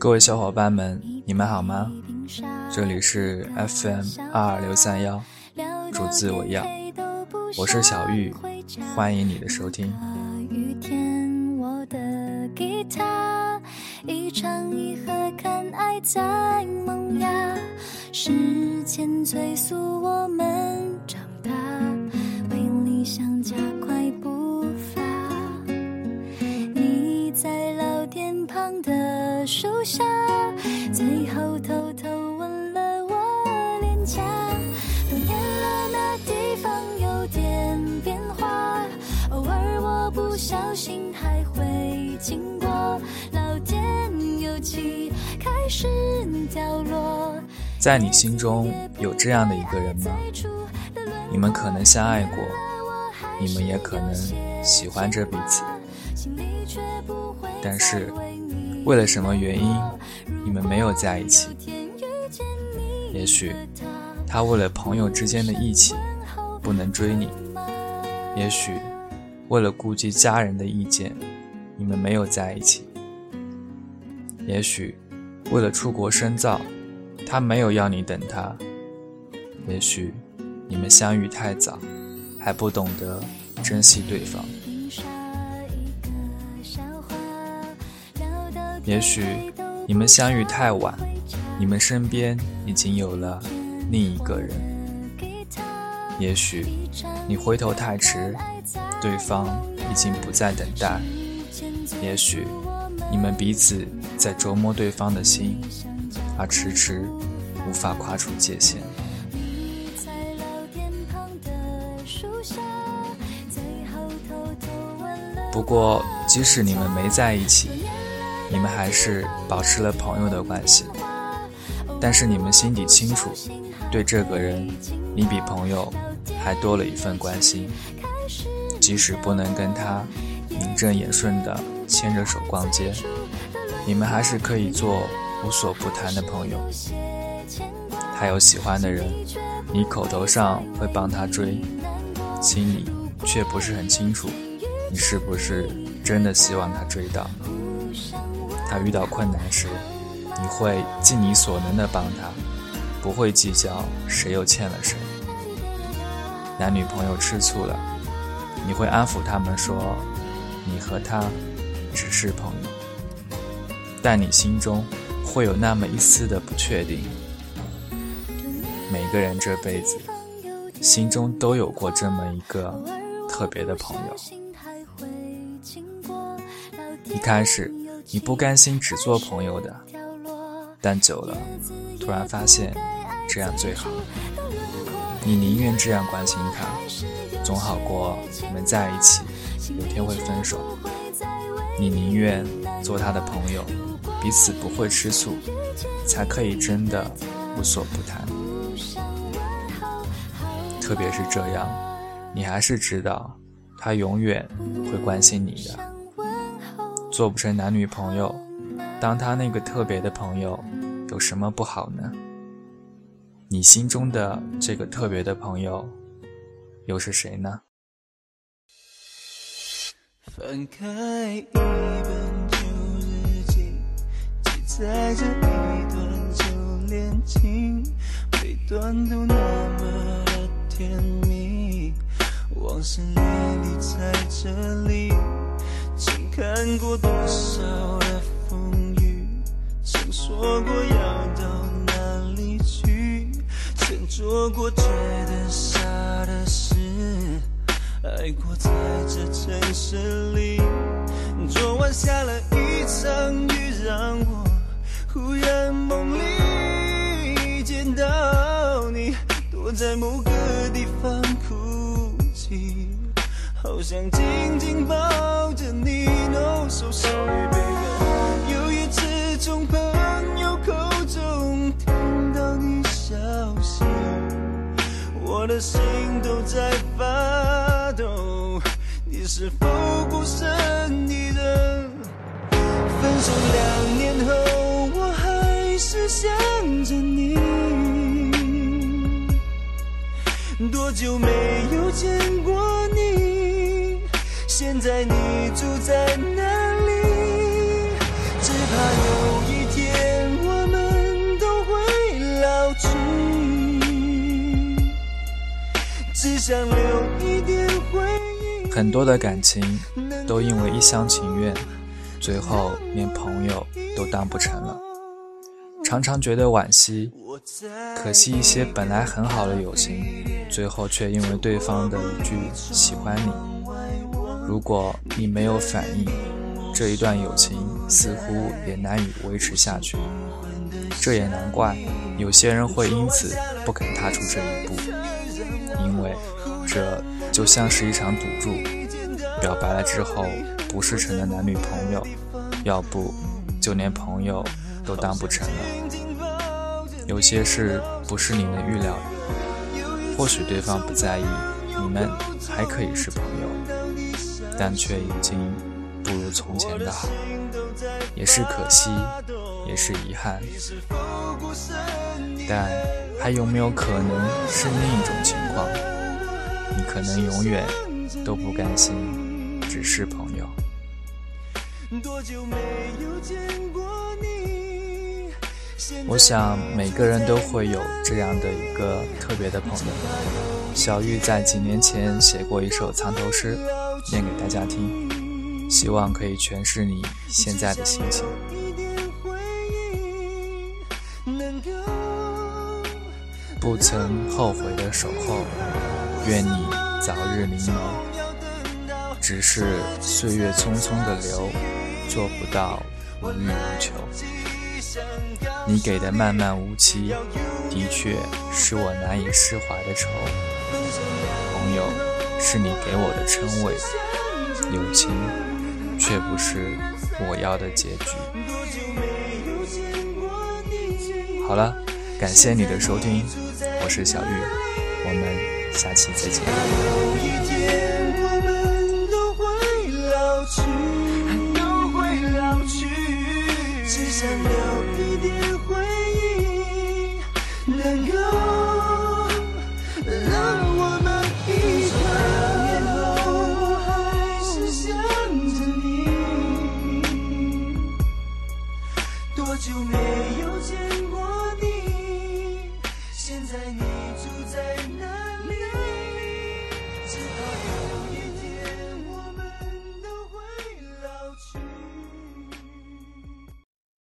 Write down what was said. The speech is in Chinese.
各位小伙伴们，你们好吗？这里是 FM 二二六三幺，主字我要，我是小玉，欢迎你的收听。一唱一和，看爱在萌芽，时间催促我们树下，最后偷偷吻了我脸颊。多年了，那地方有点变化，偶尔我不小心还会经过。在你心中有这样的一个人吗？你们可能相爱过，你们也可能喜欢着彼此，但是为了什么原因，你们没有在一起？也许他为了朋友之间的义气，不能追你；也许为了顾及家人的意见，你们没有在一起。也许，为了出国深造，他没有要你等他；也许，你们相遇太早，还不懂得珍惜对方；也许，你们相遇太晚，你们身边已经有了另一个人；也许，你回头太迟，对方已经不再等待；也许。你们彼此在琢磨对方的心，而迟迟无法跨出界限。不过，即使你们没在一起，你们还是保持了朋友的关系。但是你们心底清楚，对这个人，你比朋友还多了一份关心。即使不能跟他名正言顺的。牵着手逛街，你们还是可以做无所不谈的朋友。他有喜欢的人，你口头上会帮他追，心里却不是很清楚，你是不是真的希望他追到？他遇到困难时，你会尽你所能的帮他，不会计较谁又欠了谁。男女朋友吃醋了，你会安抚他们说，你和他。只是朋友，但你心中会有那么一丝的不确定。每个人这辈子心中都有过这么一个特别的朋友。一开始你不甘心只做朋友的，但久了突然发现这样最好。你宁愿这样关心他，总好过你们在一起有天会分手。你宁愿做他的朋友，彼此不会吃醋，才可以真的无所不谈。特别是这样，你还是知道他永远会关心你的。做不成男女朋友，当他那个特别的朋友，有什么不好呢？你心中的这个特别的朋友，又是谁呢？翻开一本旧日记，记载着一段旧恋情，每段都那么的甜蜜。往事历历在这里，看过多少的风雨，曾说过要到哪里去，曾做过觉得傻的事。爱过在这城市里，昨晚下了一场雨，让我忽然梦里见到你，躲在某个地方哭泣，好想紧紧抱着你。No so sorry baby，有一次从朋友口中听到你消息，我的心都在发抖。你是否孤身一人？分手两年后，我还是想着你。多久没有见过？现在你住在哪里？只怕有一天我们都会老去。只想留一点回忆。很多的感情都因为一厢情愿最后连朋友都当不成了。常常觉得惋惜可惜一些本来很好的友情最后却因为对方的一句喜欢你如果你没有反应，这一段友情似乎也难以维持下去。这也难怪，有些人会因此不肯踏出这一步，因为这就像是一场赌注，表白了之后不是成了男女朋友，要不就连朋友。都当不成了。有些事不是你能预料的，或许对方不在意，你们还可以是朋友，但却已经不如从前的好，也是可惜，也是遗憾。但还有没有可能是另一种情况？你可能永远都不甘心，只是朋友。多久没有见过你？我想每个人都会有这样的一个特别的朋友。小玉在几年前写过一首藏头诗，念给大家听，希望可以诠释你现在的心情。不曾后悔的守候，愿你早日临眸。只是岁月匆匆的流，做不到无欲无求。你给的漫漫无期，的确是我难以释怀的愁。朋友，是你给我的称谓，友情却不是我要的结局。好了，感谢你的收听，我是小玉，我们下期再见。多久没有见过你，现在你住在哪里？